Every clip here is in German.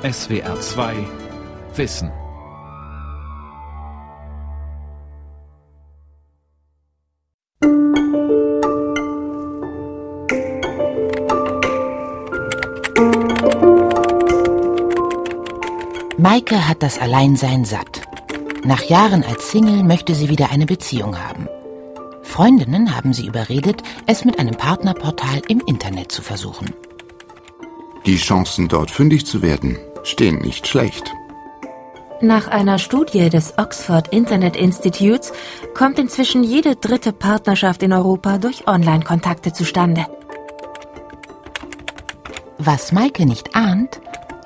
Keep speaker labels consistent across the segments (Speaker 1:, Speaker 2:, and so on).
Speaker 1: SWR 2 Wissen.
Speaker 2: Maike hat das Alleinsein satt. Nach Jahren als Single möchte sie wieder eine Beziehung haben. Freundinnen haben sie überredet, es mit einem Partnerportal im Internet zu versuchen.
Speaker 3: Die Chancen, dort fündig zu werden, stehen nicht schlecht.
Speaker 4: Nach einer Studie des Oxford Internet Institutes kommt inzwischen jede dritte Partnerschaft in Europa durch Online-Kontakte zustande.
Speaker 2: Was Maike nicht ahnt,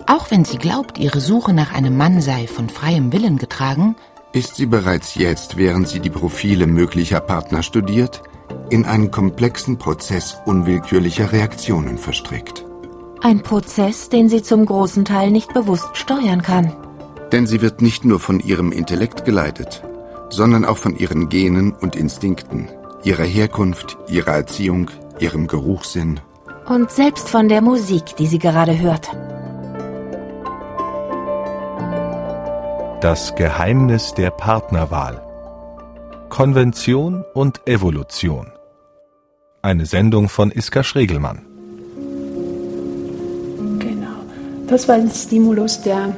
Speaker 2: auch wenn sie glaubt, ihre Suche nach einem Mann sei von freiem Willen getragen,
Speaker 3: ist sie bereits jetzt, während sie die Profile möglicher Partner studiert, in einen komplexen Prozess unwillkürlicher Reaktionen verstrickt.
Speaker 4: Ein Prozess, den sie zum großen Teil nicht bewusst steuern kann.
Speaker 3: Denn sie wird nicht nur von ihrem Intellekt geleitet, sondern auch von ihren Genen und Instinkten, ihrer Herkunft, ihrer Erziehung, ihrem Geruchssinn.
Speaker 4: Und selbst von der Musik, die sie gerade hört.
Speaker 5: Das Geheimnis der Partnerwahl. Konvention und Evolution. Eine Sendung von Iska Schregelmann.
Speaker 6: Das war ein Stimulus, der,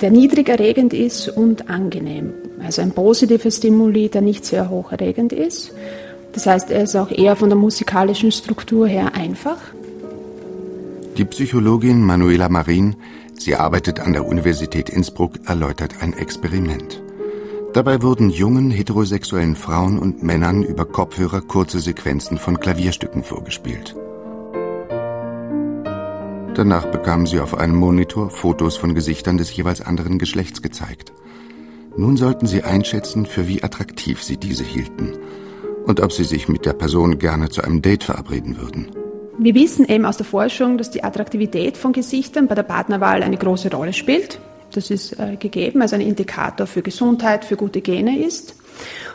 Speaker 6: der niedrig erregend ist und angenehm. Also ein positiver Stimuli, der nicht sehr hoch erregend ist. Das heißt, er ist auch eher von der musikalischen Struktur her einfach.
Speaker 3: Die Psychologin Manuela Marin Sie arbeitet an der Universität Innsbruck, erläutert ein Experiment. Dabei wurden jungen heterosexuellen Frauen und Männern über Kopfhörer kurze Sequenzen von Klavierstücken vorgespielt. Danach bekamen sie auf einem Monitor Fotos von Gesichtern des jeweils anderen Geschlechts gezeigt. Nun sollten sie einschätzen, für wie attraktiv sie diese hielten und ob sie sich mit der Person gerne zu einem Date verabreden würden.
Speaker 6: Wir wissen eben aus der Forschung, dass die Attraktivität von Gesichtern bei der Partnerwahl eine große Rolle spielt. Das ist äh, gegeben, also ein Indikator für Gesundheit, für gute Gene ist.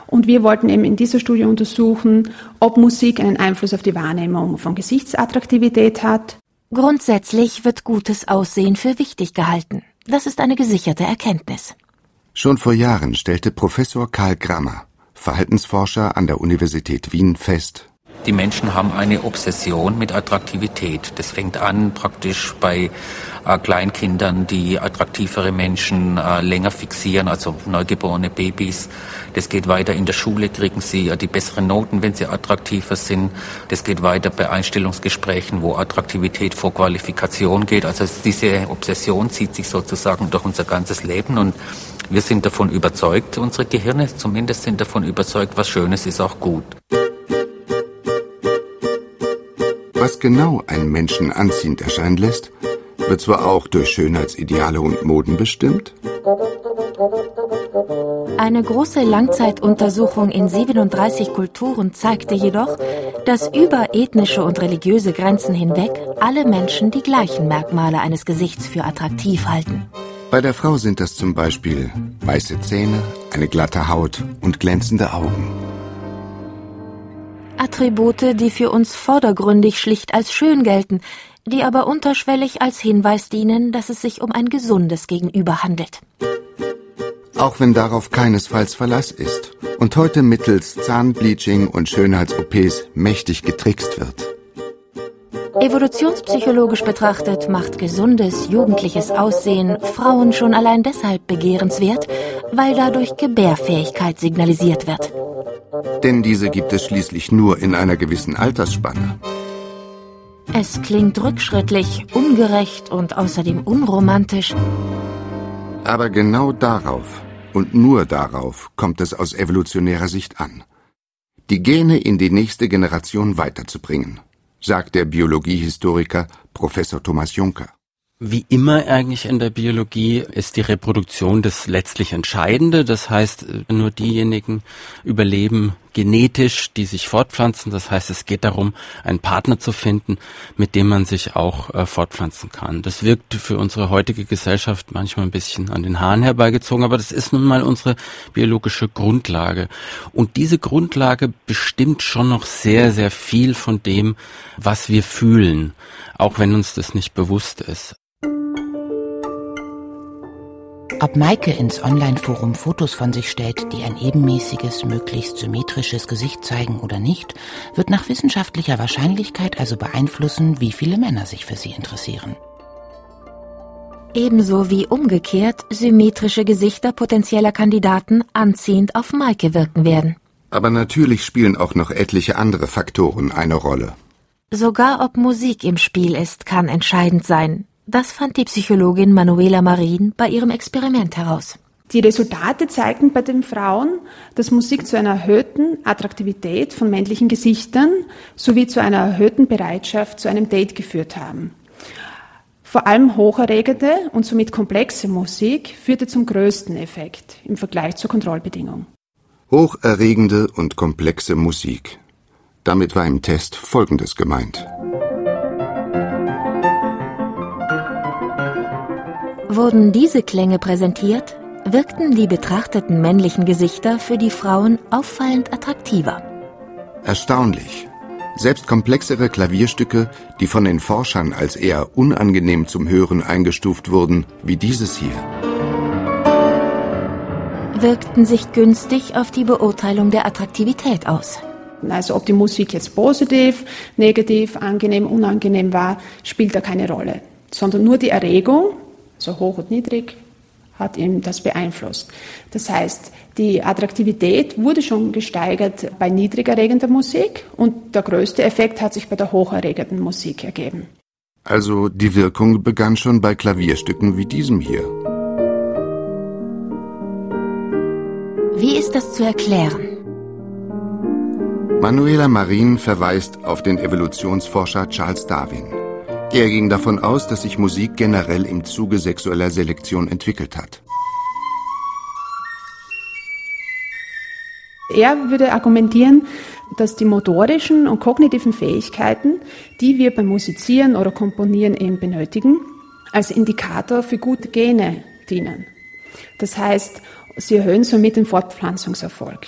Speaker 6: Und wir wollten eben in dieser Studie untersuchen, ob Musik einen Einfluss auf die Wahrnehmung von Gesichtsattraktivität hat.
Speaker 4: Grundsätzlich wird gutes Aussehen für wichtig gehalten. Das ist eine gesicherte Erkenntnis.
Speaker 3: Schon vor Jahren stellte Professor Karl Grammer, Verhaltensforscher an der Universität Wien, fest,
Speaker 7: die Menschen haben eine Obsession mit Attraktivität. Das fängt an praktisch bei äh, Kleinkindern, die attraktivere Menschen äh, länger fixieren, also neugeborene Babys. Das geht weiter in der Schule, kriegen sie äh, die besseren Noten, wenn sie attraktiver sind. Das geht weiter bei Einstellungsgesprächen, wo Attraktivität vor Qualifikation geht. Also diese Obsession zieht sich sozusagen durch unser ganzes Leben und wir sind davon überzeugt, unsere Gehirne zumindest sind davon überzeugt, was Schönes ist auch gut.
Speaker 3: Was genau einen Menschen anziehend erscheinen lässt, wird zwar auch durch Schönheitsideale und Moden bestimmt.
Speaker 4: Eine große Langzeituntersuchung in 37 Kulturen zeigte jedoch, dass über ethnische und religiöse Grenzen hinweg alle Menschen die gleichen Merkmale eines Gesichts für attraktiv halten.
Speaker 3: Bei der Frau sind das zum Beispiel weiße Zähne, eine glatte Haut und glänzende Augen.
Speaker 4: Attribute, die für uns vordergründig schlicht als schön gelten, die aber unterschwellig als Hinweis dienen, dass es sich um ein gesundes Gegenüber handelt.
Speaker 3: Auch wenn darauf keinesfalls Verlass ist und heute mittels Zahnbleaching und Schönheits-OPs mächtig getrickst wird.
Speaker 4: Evolutionspsychologisch betrachtet macht gesundes, jugendliches Aussehen Frauen schon allein deshalb begehrenswert, weil dadurch Gebärfähigkeit signalisiert wird.
Speaker 3: Denn diese gibt es schließlich nur in einer gewissen Altersspanne.
Speaker 4: Es klingt rückschrittlich, ungerecht und außerdem unromantisch.
Speaker 3: Aber genau darauf und nur darauf kommt es aus evolutionärer Sicht an. Die Gene in die nächste Generation weiterzubringen, sagt der Biologiehistoriker Professor Thomas Juncker.
Speaker 8: Wie immer eigentlich in der Biologie ist die Reproduktion das letztlich Entscheidende. Das heißt, nur diejenigen überleben genetisch, die sich fortpflanzen. Das heißt, es geht darum, einen Partner zu finden, mit dem man sich auch äh, fortpflanzen kann. Das wirkt für unsere heutige Gesellschaft manchmal ein bisschen an den Haaren herbeigezogen, aber das ist nun mal unsere biologische Grundlage. Und diese Grundlage bestimmt schon noch sehr, sehr viel von dem, was wir fühlen, auch wenn uns das nicht bewusst ist.
Speaker 2: Ob Maike ins Online-Forum Fotos von sich stellt, die ein ebenmäßiges, möglichst symmetrisches Gesicht zeigen oder nicht, wird nach wissenschaftlicher Wahrscheinlichkeit also beeinflussen, wie viele Männer sich für sie interessieren.
Speaker 4: Ebenso wie umgekehrt symmetrische Gesichter potenzieller Kandidaten anziehend auf Maike wirken werden.
Speaker 3: Aber natürlich spielen auch noch etliche andere Faktoren eine Rolle.
Speaker 4: Sogar ob Musik im Spiel ist, kann entscheidend sein. Das fand die Psychologin Manuela Marin bei ihrem Experiment heraus.
Speaker 6: Die Resultate zeigten bei den Frauen, dass Musik zu einer erhöhten Attraktivität von männlichen Gesichtern sowie zu einer erhöhten Bereitschaft zu einem Date geführt haben. Vor allem hocherregende und somit komplexe Musik führte zum größten Effekt im Vergleich zur Kontrollbedingung.
Speaker 3: Hocherregende und komplexe Musik. Damit war im Test Folgendes gemeint.
Speaker 4: Wurden diese Klänge präsentiert, wirkten die betrachteten männlichen Gesichter für die Frauen auffallend attraktiver.
Speaker 3: Erstaunlich. Selbst komplexere Klavierstücke, die von den Forschern als eher unangenehm zum Hören eingestuft wurden, wie dieses hier,
Speaker 4: wirkten sich günstig auf die Beurteilung der Attraktivität aus.
Speaker 6: Also ob die Musik jetzt positiv, negativ, angenehm, unangenehm war, spielt da keine Rolle, sondern nur die Erregung, so hoch und niedrig, hat ihm das beeinflusst. Das heißt, die Attraktivität wurde schon gesteigert bei niedrigerregender Musik und der größte Effekt hat sich bei der hocherregenden Musik ergeben.
Speaker 3: Also die Wirkung begann schon bei Klavierstücken wie diesem hier.
Speaker 4: Wie ist das zu erklären?
Speaker 3: Manuela Marin verweist auf den Evolutionsforscher Charles Darwin. Er ging davon aus, dass sich Musik generell im Zuge sexueller Selektion entwickelt hat.
Speaker 6: Er würde argumentieren, dass die motorischen und kognitiven Fähigkeiten, die wir beim Musizieren oder Komponieren eben benötigen, als Indikator für gute Gene dienen. Das heißt, sie erhöhen somit den Fortpflanzungserfolg.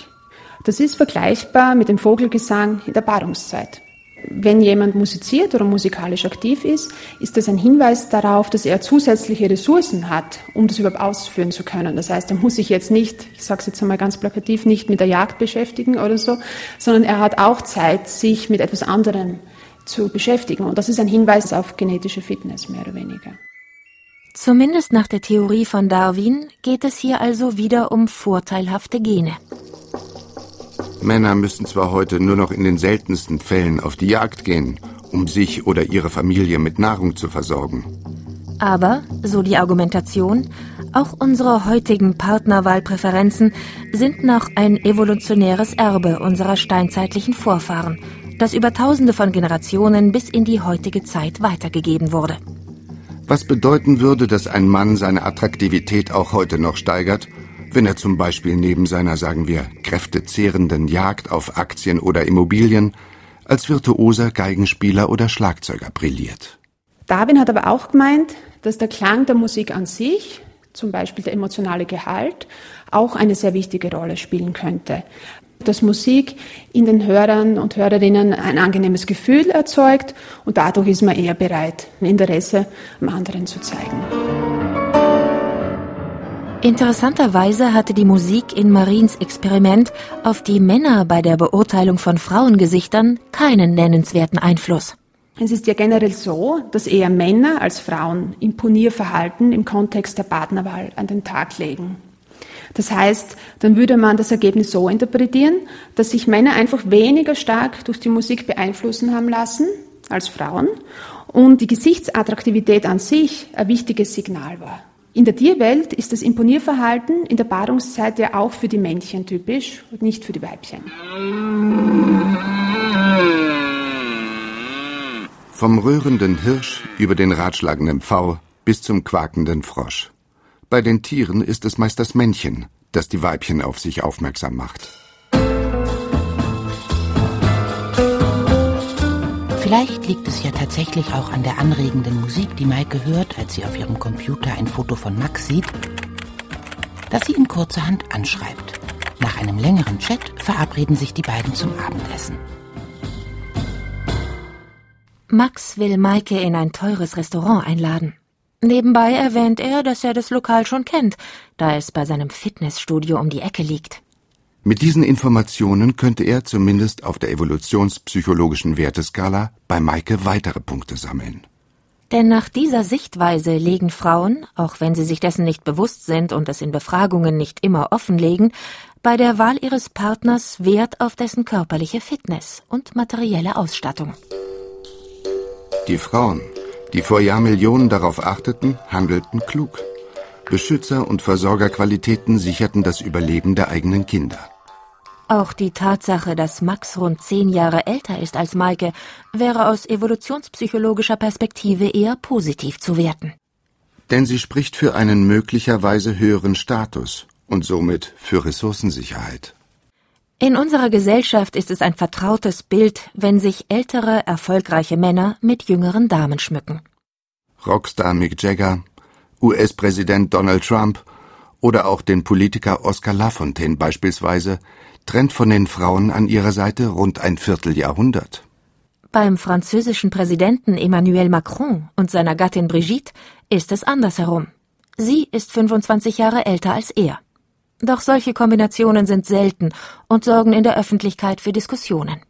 Speaker 6: Das ist vergleichbar mit dem Vogelgesang in der Paarungszeit. Wenn jemand musiziert oder musikalisch aktiv ist, ist das ein Hinweis darauf, dass er zusätzliche Ressourcen hat, um das überhaupt ausführen zu können. Das heißt, er muss sich jetzt nicht, ich sage es jetzt einmal ganz plakativ, nicht mit der Jagd beschäftigen oder so, sondern er hat auch Zeit, sich mit etwas anderem zu beschäftigen. Und das ist ein Hinweis auf genetische Fitness, mehr oder weniger.
Speaker 4: Zumindest nach der Theorie von Darwin geht es hier also wieder um vorteilhafte Gene.
Speaker 3: Männer müssen zwar heute nur noch in den seltensten Fällen auf die Jagd gehen, um sich oder ihre Familie mit Nahrung zu versorgen.
Speaker 4: Aber, so die Argumentation, auch unsere heutigen Partnerwahlpräferenzen sind noch ein evolutionäres Erbe unserer steinzeitlichen Vorfahren, das über tausende von Generationen bis in die heutige Zeit weitergegeben wurde.
Speaker 3: Was bedeuten würde, dass ein Mann seine Attraktivität auch heute noch steigert wenn er zum Beispiel neben seiner, sagen wir, kräftezehrenden Jagd auf Aktien oder Immobilien als virtuoser Geigenspieler oder Schlagzeuger brilliert.
Speaker 6: Darwin hat aber auch gemeint, dass der Klang der Musik an sich, zum Beispiel der emotionale Gehalt, auch eine sehr wichtige Rolle spielen könnte. Dass Musik in den Hörern und Hörerinnen ein angenehmes Gefühl erzeugt und dadurch ist man eher bereit, ein Interesse am anderen zu zeigen.
Speaker 4: Interessanterweise hatte die Musik in Marins Experiment auf die Männer bei der Beurteilung von Frauengesichtern keinen nennenswerten Einfluss.
Speaker 6: Es ist ja generell so, dass eher Männer als Frauen Imponierverhalten im Kontext der Partnerwahl an den Tag legen. Das heißt, dann würde man das Ergebnis so interpretieren, dass sich Männer einfach weniger stark durch die Musik beeinflussen haben lassen als Frauen und die Gesichtsattraktivität an sich ein wichtiges Signal war. In der Tierwelt ist das Imponierverhalten in der Paarungszeit ja auch für die Männchen typisch und nicht für die Weibchen.
Speaker 3: Vom rührenden Hirsch über den ratschlagenden Pfau bis zum quakenden Frosch. Bei den Tieren ist es meist das Männchen, das die Weibchen auf sich aufmerksam macht.
Speaker 2: Vielleicht liegt es ja tatsächlich auch an der anregenden Musik, die Maike hört, als sie auf ihrem Computer ein Foto von Max sieht, dass sie ihn kurzerhand anschreibt. Nach einem längeren Chat verabreden sich die beiden zum Abendessen.
Speaker 4: Max will Maike in ein teures Restaurant einladen. Nebenbei erwähnt er, dass er das Lokal schon kennt, da es bei seinem Fitnessstudio um die Ecke liegt.
Speaker 3: Mit diesen Informationen könnte er zumindest auf der evolutionspsychologischen Werteskala bei Maike weitere Punkte sammeln.
Speaker 4: Denn nach dieser Sichtweise legen Frauen, auch wenn sie sich dessen nicht bewusst sind und es in Befragungen nicht immer offenlegen, bei der Wahl ihres Partners Wert auf dessen körperliche Fitness und materielle Ausstattung.
Speaker 3: Die Frauen, die vor Jahrmillionen darauf achteten, handelten klug. Beschützer- und Versorgerqualitäten sicherten das Überleben der eigenen Kinder.
Speaker 4: Auch die Tatsache, dass Max rund zehn Jahre älter ist als Maike, wäre aus evolutionspsychologischer Perspektive eher positiv zu werten.
Speaker 3: Denn sie spricht für einen möglicherweise höheren Status und somit für Ressourcensicherheit.
Speaker 4: In unserer Gesellschaft ist es ein vertrautes Bild, wenn sich ältere, erfolgreiche Männer mit jüngeren Damen schmücken.
Speaker 3: Rockstar Mick Jagger, US-Präsident Donald Trump oder auch den Politiker Oscar Lafontaine beispielsweise trennt von den Frauen an ihrer Seite rund ein Vierteljahrhundert.
Speaker 4: Beim französischen Präsidenten Emmanuel Macron und seiner Gattin Brigitte ist es andersherum. Sie ist 25 Jahre älter als er. Doch solche Kombinationen sind selten und sorgen in der Öffentlichkeit für Diskussionen.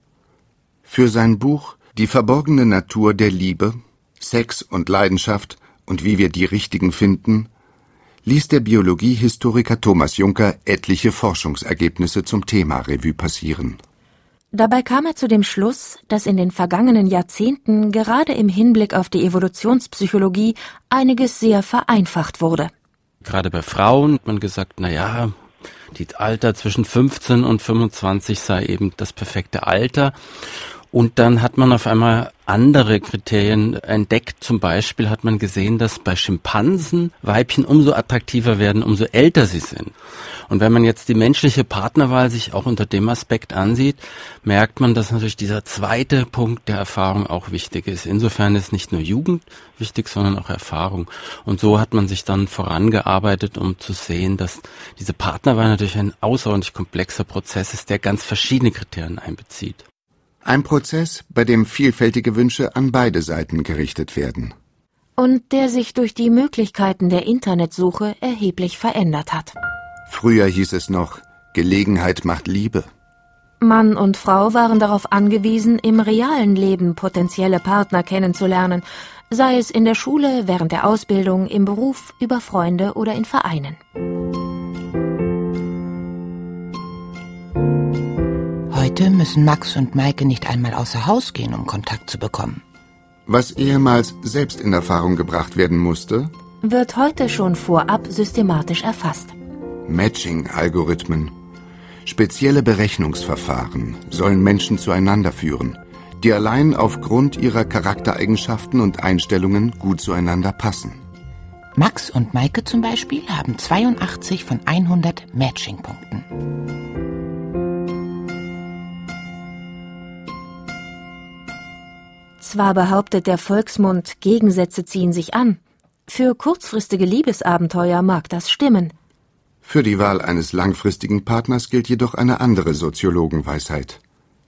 Speaker 3: Für sein Buch Die verborgene Natur der Liebe, Sex und Leidenschaft und wie wir die richtigen finden, ließ der Biologiehistoriker Thomas Juncker etliche Forschungsergebnisse zum Thema Revue passieren.
Speaker 4: Dabei kam er zu dem Schluss, dass in den vergangenen Jahrzehnten gerade im Hinblick auf die Evolutionspsychologie einiges sehr vereinfacht wurde.
Speaker 8: Gerade bei Frauen hat man gesagt, na ja, die Alter zwischen 15 und 25 sei eben das perfekte Alter. Und dann hat man auf einmal andere Kriterien entdeckt. Zum Beispiel hat man gesehen, dass bei Schimpansen Weibchen umso attraktiver werden, umso älter sie sind. Und wenn man jetzt die menschliche Partnerwahl sich auch unter dem Aspekt ansieht, merkt man, dass natürlich dieser zweite Punkt der Erfahrung auch wichtig ist. Insofern ist nicht nur Jugend wichtig, sondern auch Erfahrung. Und so hat man sich dann vorangearbeitet, um zu sehen, dass diese Partnerwahl natürlich ein außerordentlich komplexer Prozess ist, der ganz verschiedene Kriterien einbezieht.
Speaker 3: Ein Prozess, bei dem vielfältige Wünsche an beide Seiten gerichtet werden.
Speaker 4: Und der sich durch die Möglichkeiten der Internetsuche erheblich verändert hat.
Speaker 3: Früher hieß es noch, Gelegenheit macht Liebe.
Speaker 4: Mann und Frau waren darauf angewiesen, im realen Leben potenzielle Partner kennenzulernen, sei es in der Schule, während der Ausbildung, im Beruf, über Freunde oder in Vereinen.
Speaker 2: Heute müssen Max und Maike nicht einmal außer Haus gehen, um Kontakt zu bekommen.
Speaker 3: Was ehemals selbst in Erfahrung gebracht werden musste,
Speaker 4: wird heute schon vorab systematisch erfasst.
Speaker 3: Matching-Algorithmen, spezielle Berechnungsverfahren sollen Menschen zueinander führen, die allein aufgrund ihrer Charaktereigenschaften und Einstellungen gut zueinander passen.
Speaker 2: Max und Maike zum Beispiel haben 82 von 100 Matching-Punkten.
Speaker 4: Zwar behauptet der Volksmund, Gegensätze ziehen sich an. Für kurzfristige Liebesabenteuer mag das stimmen.
Speaker 3: Für die Wahl eines langfristigen Partners gilt jedoch eine andere Soziologenweisheit.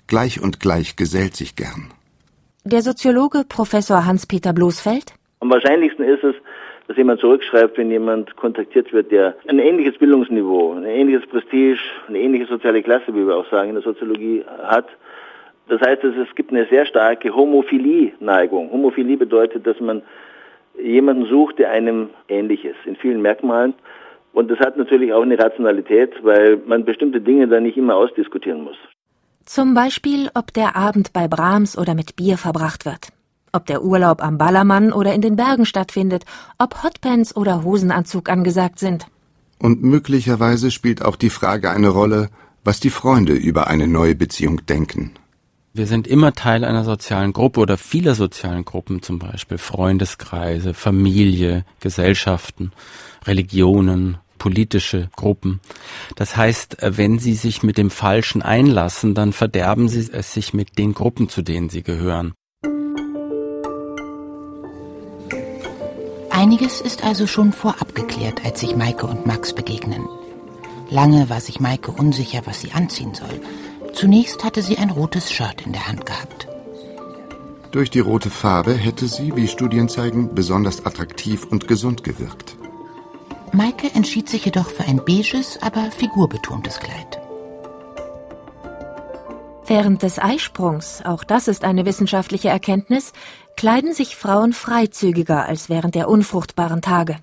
Speaker 3: Gleich und gleich gesellt sich gern.
Speaker 4: Der Soziologe Professor Hans-Peter Bloßfeld?
Speaker 9: Am wahrscheinlichsten ist es, dass jemand zurückschreibt, wenn jemand kontaktiert wird, der ein ähnliches Bildungsniveau, ein ähnliches Prestige, eine ähnliche soziale Klasse, wie wir auch sagen, in der Soziologie hat das heißt, es gibt eine sehr starke Homophilie-Neigung. Homophilie bedeutet, dass man jemanden sucht, der einem ähnlich ist, in vielen Merkmalen. Und das hat natürlich auch eine Rationalität, weil man bestimmte Dinge dann nicht immer ausdiskutieren muss.
Speaker 4: Zum Beispiel, ob der Abend bei Brahms oder mit Bier verbracht wird. Ob der Urlaub am Ballermann oder in den Bergen stattfindet, ob Hotpants oder Hosenanzug angesagt sind.
Speaker 3: Und möglicherweise spielt auch die Frage eine Rolle, was die Freunde über eine neue Beziehung denken.
Speaker 8: Wir sind immer Teil einer sozialen Gruppe oder vieler sozialen Gruppen, zum Beispiel Freundeskreise, Familie, Gesellschaften, Religionen, politische Gruppen. Das heißt, wenn Sie sich mit dem Falschen einlassen, dann verderben Sie es sich mit den Gruppen, zu denen Sie gehören.
Speaker 2: Einiges ist also schon vorab geklärt, als sich Maike und Max begegnen. Lange war sich Maike unsicher, was sie anziehen soll. Zunächst hatte sie ein rotes Shirt in der Hand gehabt.
Speaker 3: Durch die rote Farbe hätte sie, wie Studien zeigen, besonders attraktiv und gesund gewirkt.
Speaker 2: Maike entschied sich jedoch für ein beiges, aber figurbetontes Kleid.
Speaker 4: Während des Eisprungs, auch das ist eine wissenschaftliche Erkenntnis, kleiden sich Frauen freizügiger als während der unfruchtbaren Tage.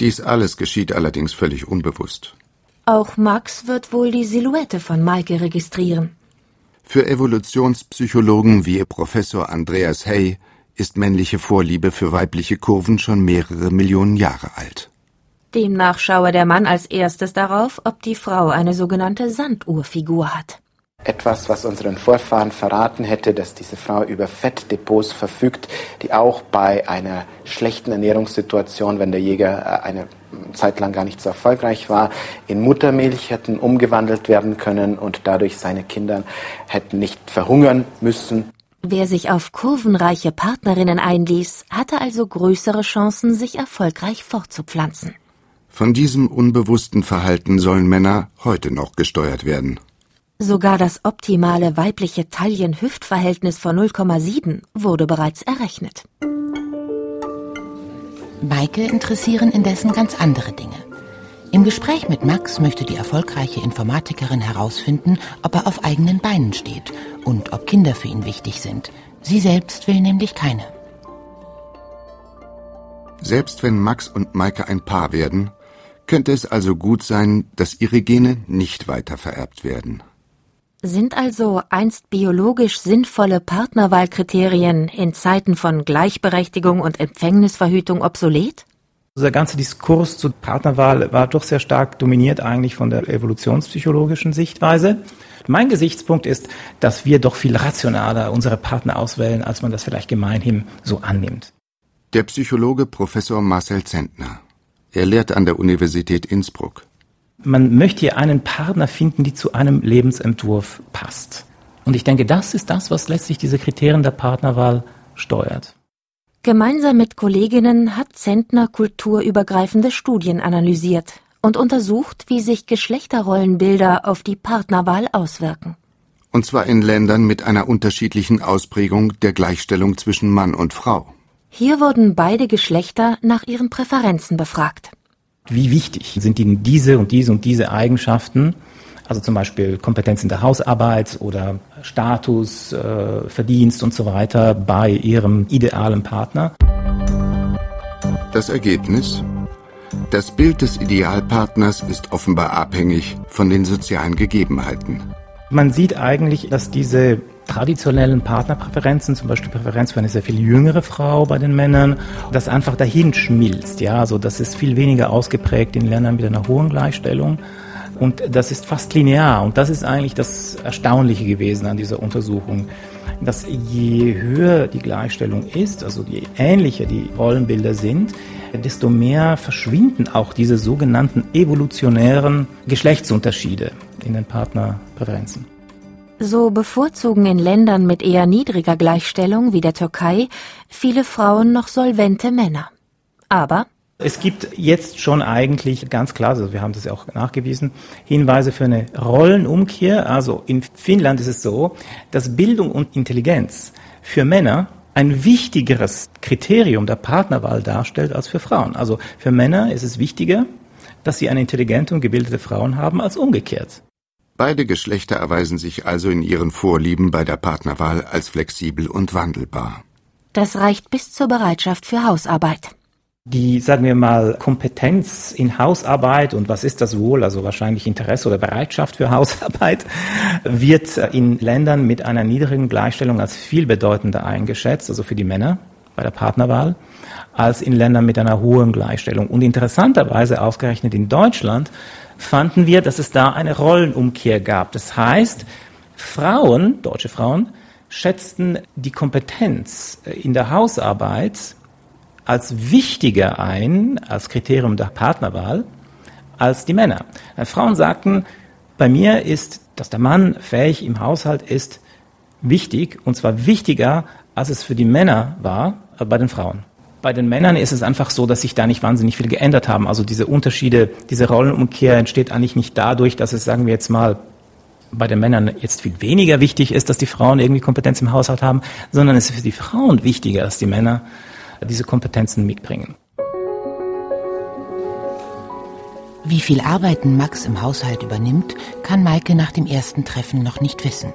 Speaker 3: Dies alles geschieht allerdings völlig unbewusst.
Speaker 4: Auch Max wird wohl die Silhouette von Maike registrieren.
Speaker 3: Für Evolutionspsychologen wie Professor Andreas Hay ist männliche Vorliebe für weibliche Kurven schon mehrere Millionen Jahre alt.
Speaker 4: Demnach schaue der Mann als erstes darauf, ob die Frau eine sogenannte Sanduhrfigur hat.
Speaker 10: Etwas, was unseren Vorfahren verraten hätte, dass diese Frau über Fettdepots verfügt, die auch bei einer schlechten Ernährungssituation, wenn der Jäger äh, eine Zeit lang gar nicht so erfolgreich war, in Muttermilch hätten umgewandelt werden können und dadurch seine Kinder hätten nicht verhungern müssen.
Speaker 4: Wer sich auf kurvenreiche Partnerinnen einließ, hatte also größere Chancen, sich erfolgreich fortzupflanzen.
Speaker 3: Von diesem unbewussten Verhalten sollen Männer heute noch gesteuert werden.
Speaker 4: Sogar das optimale weibliche Taillen-Hüft-Verhältnis von 0,7 wurde bereits errechnet.
Speaker 2: Maike interessieren indessen ganz andere Dinge. Im Gespräch mit Max möchte die erfolgreiche Informatikerin herausfinden, ob er auf eigenen Beinen steht und ob Kinder für ihn wichtig sind. Sie selbst will nämlich keine.
Speaker 3: Selbst wenn Max und Maike ein Paar werden, könnte es also gut sein, dass ihre Gene nicht weiter vererbt werden.
Speaker 4: Sind also einst biologisch sinnvolle Partnerwahlkriterien in Zeiten von Gleichberechtigung und Empfängnisverhütung obsolet?
Speaker 11: Der ganze Diskurs zur Partnerwahl war doch sehr stark dominiert eigentlich von der evolutionspsychologischen Sichtweise. Mein Gesichtspunkt ist, dass wir doch viel rationaler unsere Partner auswählen, als man das vielleicht gemeinhin so annimmt.
Speaker 3: Der Psychologe Professor Marcel Zentner. Er lehrt an der Universität Innsbruck.
Speaker 11: Man möchte hier einen Partner finden, die zu einem Lebensentwurf passt. Und ich denke, das ist das, was letztlich diese Kriterien der Partnerwahl steuert.
Speaker 4: Gemeinsam mit Kolleginnen hat Zentner kulturübergreifende Studien analysiert und untersucht, wie sich Geschlechterrollenbilder auf die Partnerwahl auswirken.
Speaker 3: Und zwar in Ländern mit einer unterschiedlichen Ausprägung der Gleichstellung zwischen Mann und Frau.
Speaker 4: Hier wurden beide Geschlechter nach ihren Präferenzen befragt
Speaker 11: wie wichtig sind ihnen diese und diese und diese Eigenschaften, also zum Beispiel Kompetenz in der Hausarbeit oder Status, äh, Verdienst und so weiter bei ihrem idealen Partner.
Speaker 3: Das Ergebnis? Das Bild des Idealpartners ist offenbar abhängig von den sozialen Gegebenheiten.
Speaker 11: Man sieht eigentlich, dass diese traditionellen Partnerpräferenzen, zum Beispiel Präferenz für eine sehr viel jüngere Frau bei den Männern, das einfach dahin schmilzt. Ja, also das ist viel weniger ausgeprägt in Ländern mit einer hohen Gleichstellung. Und das ist fast linear. Und das ist eigentlich das Erstaunliche gewesen an dieser Untersuchung, dass je höher die Gleichstellung ist, also je ähnlicher die Rollenbilder sind, desto mehr verschwinden auch diese sogenannten evolutionären Geschlechtsunterschiede in den Partnerpräferenzen.
Speaker 4: So bevorzugen in Ländern mit eher niedriger Gleichstellung wie der Türkei viele Frauen noch solvente Männer. Aber
Speaker 11: es gibt jetzt schon eigentlich ganz klar, also wir haben das ja auch nachgewiesen, Hinweise für eine Rollenumkehr. Also in Finnland ist es so, dass Bildung und Intelligenz für Männer ein wichtigeres Kriterium der Partnerwahl darstellt als für Frauen. Also für Männer ist es wichtiger, dass sie eine intelligente und gebildete Frauen haben als umgekehrt.
Speaker 3: Beide Geschlechter erweisen sich also in ihren Vorlieben bei der Partnerwahl als flexibel und wandelbar.
Speaker 4: Das reicht bis zur Bereitschaft für Hausarbeit.
Speaker 11: Die, sagen wir mal, Kompetenz in Hausarbeit und was ist das wohl, also wahrscheinlich Interesse oder Bereitschaft für Hausarbeit, wird in Ländern mit einer niedrigen Gleichstellung als viel bedeutender eingeschätzt, also für die Männer bei der Partnerwahl, als in Ländern mit einer hohen Gleichstellung. Und interessanterweise ausgerechnet in Deutschland fanden wir, dass es da eine Rollenumkehr gab. Das heißt, Frauen, deutsche Frauen, schätzten die Kompetenz in der Hausarbeit als wichtiger ein, als Kriterium der Partnerwahl, als die Männer. Frauen sagten, bei mir ist, dass der Mann fähig im Haushalt ist, wichtig, und zwar wichtiger, als es für die Männer war, äh, bei den Frauen. Bei den Männern ist es einfach so, dass sich da nicht wahnsinnig viel geändert haben. Also diese Unterschiede, diese Rollenumkehr entsteht eigentlich nicht dadurch, dass es, sagen wir jetzt mal, bei den Männern jetzt viel weniger wichtig ist, dass die Frauen irgendwie Kompetenz im Haushalt haben, sondern es ist für die Frauen wichtiger, dass die Männer diese Kompetenzen mitbringen.
Speaker 2: Wie viel Arbeiten Max im Haushalt übernimmt, kann Maike nach dem ersten Treffen noch nicht wissen.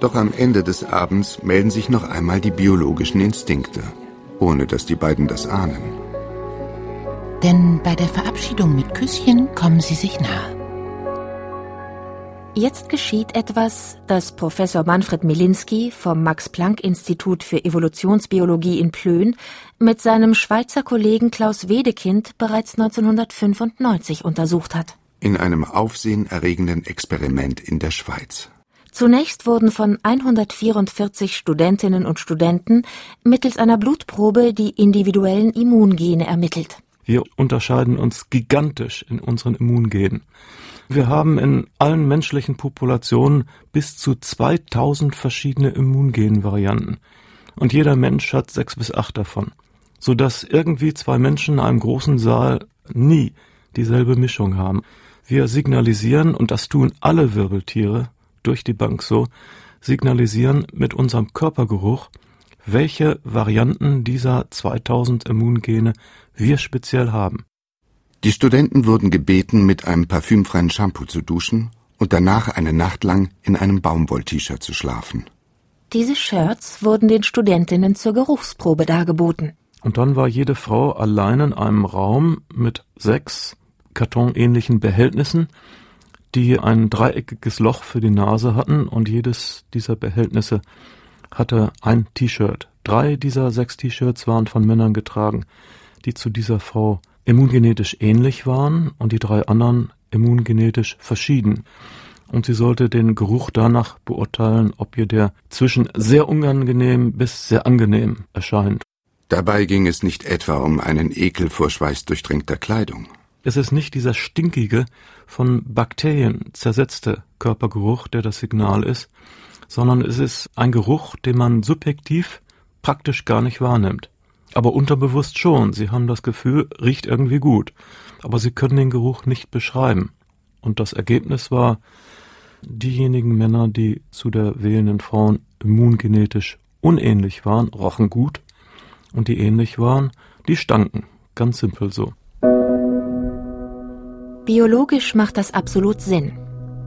Speaker 3: Doch am Ende des Abends melden sich noch einmal die biologischen Instinkte, ohne dass die beiden das ahnen.
Speaker 2: Denn bei der Verabschiedung mit Küsschen kommen sie sich nahe.
Speaker 4: Jetzt geschieht etwas, das Professor Manfred Milinski vom Max-Planck-Institut für Evolutionsbiologie in Plön mit seinem Schweizer Kollegen Klaus Wedekind bereits 1995 untersucht hat.
Speaker 3: In einem aufsehenerregenden Experiment in der Schweiz.
Speaker 4: Zunächst wurden von 144 Studentinnen und Studenten mittels einer Blutprobe die individuellen Immungene ermittelt.
Speaker 12: Wir unterscheiden uns gigantisch in unseren Immungenen. Wir haben in allen menschlichen Populationen bis zu 2000 verschiedene Immungenvarianten. Und jeder Mensch hat sechs bis acht davon. Sodass irgendwie zwei Menschen in einem großen Saal nie dieselbe Mischung haben. Wir signalisieren, und das tun alle Wirbeltiere durch die Bank so, signalisieren mit unserem Körpergeruch, welche Varianten dieser 2000 Immungene wir speziell haben.
Speaker 3: Die Studenten wurden gebeten, mit einem parfümfreien Shampoo zu duschen und danach eine Nacht lang in einem Baumwoll-T-Shirt zu schlafen.
Speaker 4: Diese Shirts wurden den Studentinnen zur Geruchsprobe dargeboten.
Speaker 12: Und dann war jede Frau allein in einem Raum mit sechs kartonähnlichen Behältnissen, die ein dreieckiges Loch für die Nase hatten und jedes dieser Behältnisse hatte ein T-Shirt. Drei dieser sechs T-Shirts waren von Männern getragen, die zu dieser Frau immungenetisch ähnlich waren und die drei anderen immungenetisch verschieden. Und sie sollte den Geruch danach beurteilen, ob ihr der zwischen sehr unangenehm bis sehr angenehm erscheint.
Speaker 3: Dabei ging es nicht etwa um einen Ekel vor schweißdurchtränkter Kleidung.
Speaker 12: Es ist nicht dieser stinkige, von Bakterien zersetzte Körpergeruch, der das Signal ist, sondern es ist ein Geruch, den man subjektiv praktisch gar nicht wahrnimmt aber unterbewusst schon. Sie haben das Gefühl, riecht irgendwie gut, aber sie können den Geruch nicht beschreiben. Und das Ergebnis war, diejenigen Männer, die zu der wählenden Frauen immungenetisch unähnlich waren, rochen gut, und die ähnlich waren, die stanken. Ganz simpel so.
Speaker 4: Biologisch macht das absolut Sinn.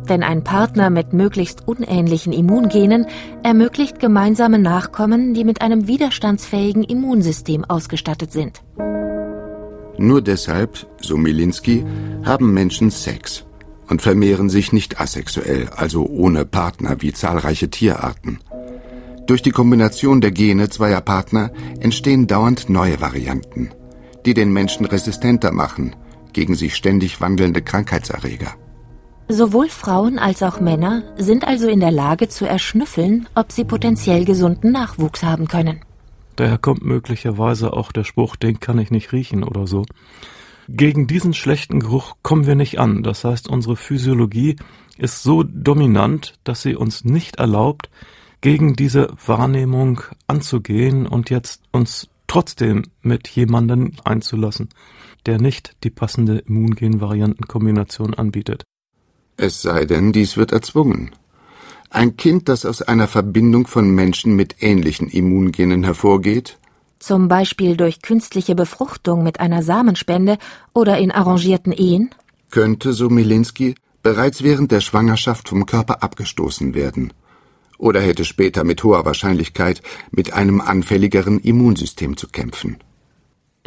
Speaker 4: Denn ein Partner mit möglichst unähnlichen Immungenen ermöglicht gemeinsame Nachkommen, die mit einem widerstandsfähigen Immunsystem ausgestattet sind.
Speaker 3: Nur deshalb, so Milinski, haben Menschen Sex und vermehren sich nicht asexuell, also ohne Partner wie zahlreiche Tierarten. Durch die Kombination der Gene zweier Partner entstehen dauernd neue Varianten, die den Menschen resistenter machen gegen sich ständig wandelnde Krankheitserreger.
Speaker 4: Sowohl Frauen als auch Männer sind also in der Lage zu erschnüffeln, ob sie potenziell gesunden Nachwuchs haben können.
Speaker 12: Daher kommt möglicherweise auch der Spruch, den kann ich nicht riechen oder so. Gegen diesen schlechten Geruch kommen wir nicht an. Das heißt, unsere Physiologie ist so dominant, dass sie uns nicht erlaubt, gegen diese Wahrnehmung anzugehen und jetzt uns trotzdem mit jemandem einzulassen, der nicht die passende Immungenvariantenkombination anbietet.
Speaker 3: Es sei denn, dies wird erzwungen. Ein Kind, das aus einer Verbindung von Menschen mit ähnlichen Immungenen hervorgeht,
Speaker 4: zum Beispiel durch künstliche Befruchtung mit einer Samenspende oder in arrangierten Ehen,
Speaker 3: könnte, so Milinski, bereits während der Schwangerschaft vom Körper abgestoßen werden oder hätte später mit hoher Wahrscheinlichkeit mit einem anfälligeren Immunsystem zu kämpfen.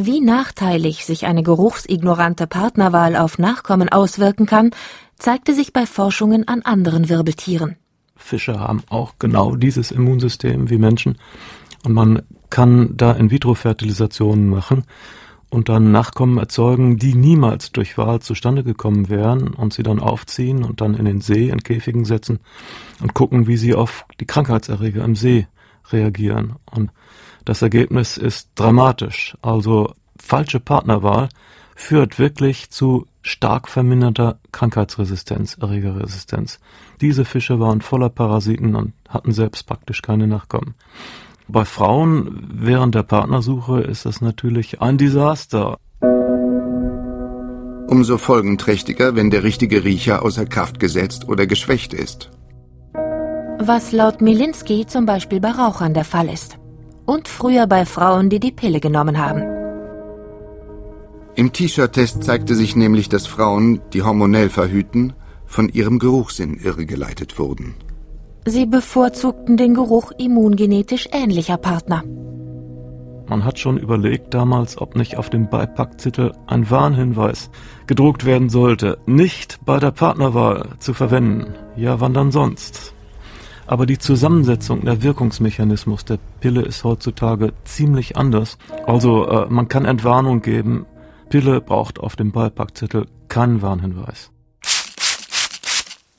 Speaker 4: Wie nachteilig sich eine geruchsignorante Partnerwahl auf Nachkommen auswirken kann, zeigte sich bei Forschungen an anderen Wirbeltieren.
Speaker 12: Fische haben auch genau dieses Immunsystem wie Menschen und man kann da In-vitro-Fertilisationen machen und dann Nachkommen erzeugen, die niemals durch Wahl zustande gekommen wären und sie dann aufziehen und dann in den See in Käfigen setzen und gucken, wie sie auf die Krankheitserreger im See reagieren. Und das Ergebnis ist dramatisch. Also falsche Partnerwahl führt wirklich zu stark verminderter Krankheitsresistenz, Erregerresistenz. Diese Fische waren voller Parasiten und hatten selbst praktisch keine Nachkommen. Bei Frauen während der Partnersuche ist das natürlich ein Desaster.
Speaker 3: Umso folgenträchtiger, wenn der richtige Riecher außer Kraft gesetzt oder geschwächt ist.
Speaker 4: Was laut Milinski zum Beispiel bei Rauchern der Fall ist. Und früher bei Frauen, die die Pille genommen haben.
Speaker 3: Im T-Shirt-Test zeigte sich nämlich, dass Frauen, die hormonell verhüten, von ihrem Geruchssinn irregeleitet wurden.
Speaker 4: Sie bevorzugten den Geruch immungenetisch ähnlicher Partner.
Speaker 12: Man hat schon überlegt damals, ob nicht auf dem Beipackzettel ein Warnhinweis gedruckt werden sollte, nicht bei der Partnerwahl zu verwenden. Ja, wann dann sonst? Aber die Zusammensetzung, der Wirkungsmechanismus der Pille ist heutzutage ziemlich anders. Also äh, man kann Entwarnung geben, Pille braucht auf dem Beipackzettel keinen Warnhinweis.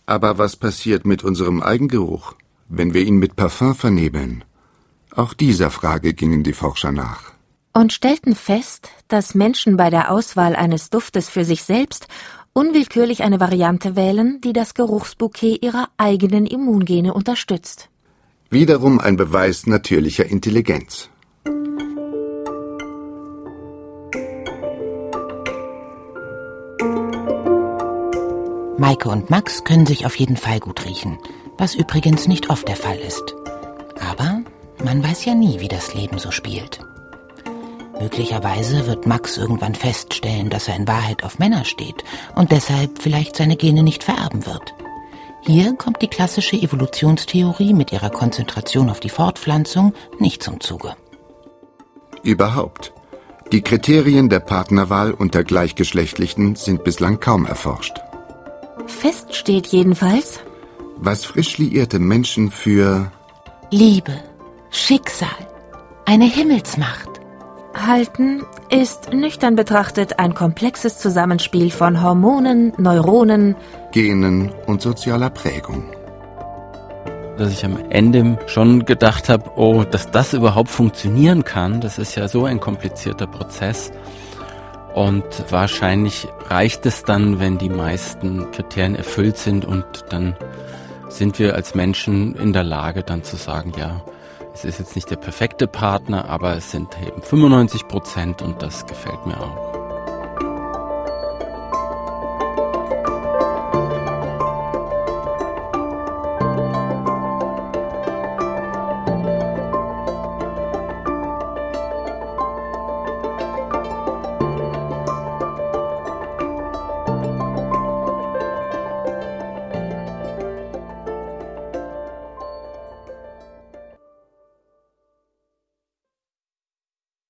Speaker 3: Aber was passiert mit unserem Eigengeruch, wenn wir ihn mit Parfum vernebeln? Auch dieser Frage gingen die Forscher nach.
Speaker 4: Und stellten fest, dass Menschen bei der Auswahl eines Duftes für sich selbst unwillkürlich eine Variante wählen, die das Geruchsbouquet ihrer eigenen Immungene unterstützt.
Speaker 3: Wiederum ein Beweis natürlicher Intelligenz.
Speaker 2: Maike und Max können sich auf jeden Fall gut riechen, was übrigens nicht oft der Fall ist. Aber man weiß ja nie, wie das Leben so spielt. Möglicherweise wird Max irgendwann feststellen, dass er in Wahrheit auf Männer steht und deshalb vielleicht seine Gene nicht vererben wird. Hier kommt die klassische Evolutionstheorie mit ihrer Konzentration auf die Fortpflanzung nicht zum Zuge.
Speaker 3: Überhaupt. Die Kriterien der Partnerwahl unter Gleichgeschlechtlichen sind bislang kaum erforscht.
Speaker 4: Fest steht jedenfalls,
Speaker 3: was frisch liierte Menschen für
Speaker 4: Liebe, Schicksal, eine Himmelsmacht halten, ist nüchtern betrachtet ein komplexes Zusammenspiel von Hormonen, Neuronen,
Speaker 3: Genen und sozialer Prägung.
Speaker 8: Dass ich am Ende schon gedacht habe, oh, dass das überhaupt funktionieren kann, das ist ja so ein komplizierter Prozess. Und wahrscheinlich reicht es dann, wenn die meisten Kriterien erfüllt sind und dann sind wir als Menschen in der Lage dann zu sagen, ja, es ist jetzt nicht der perfekte Partner, aber es sind eben 95 Prozent und das gefällt mir auch.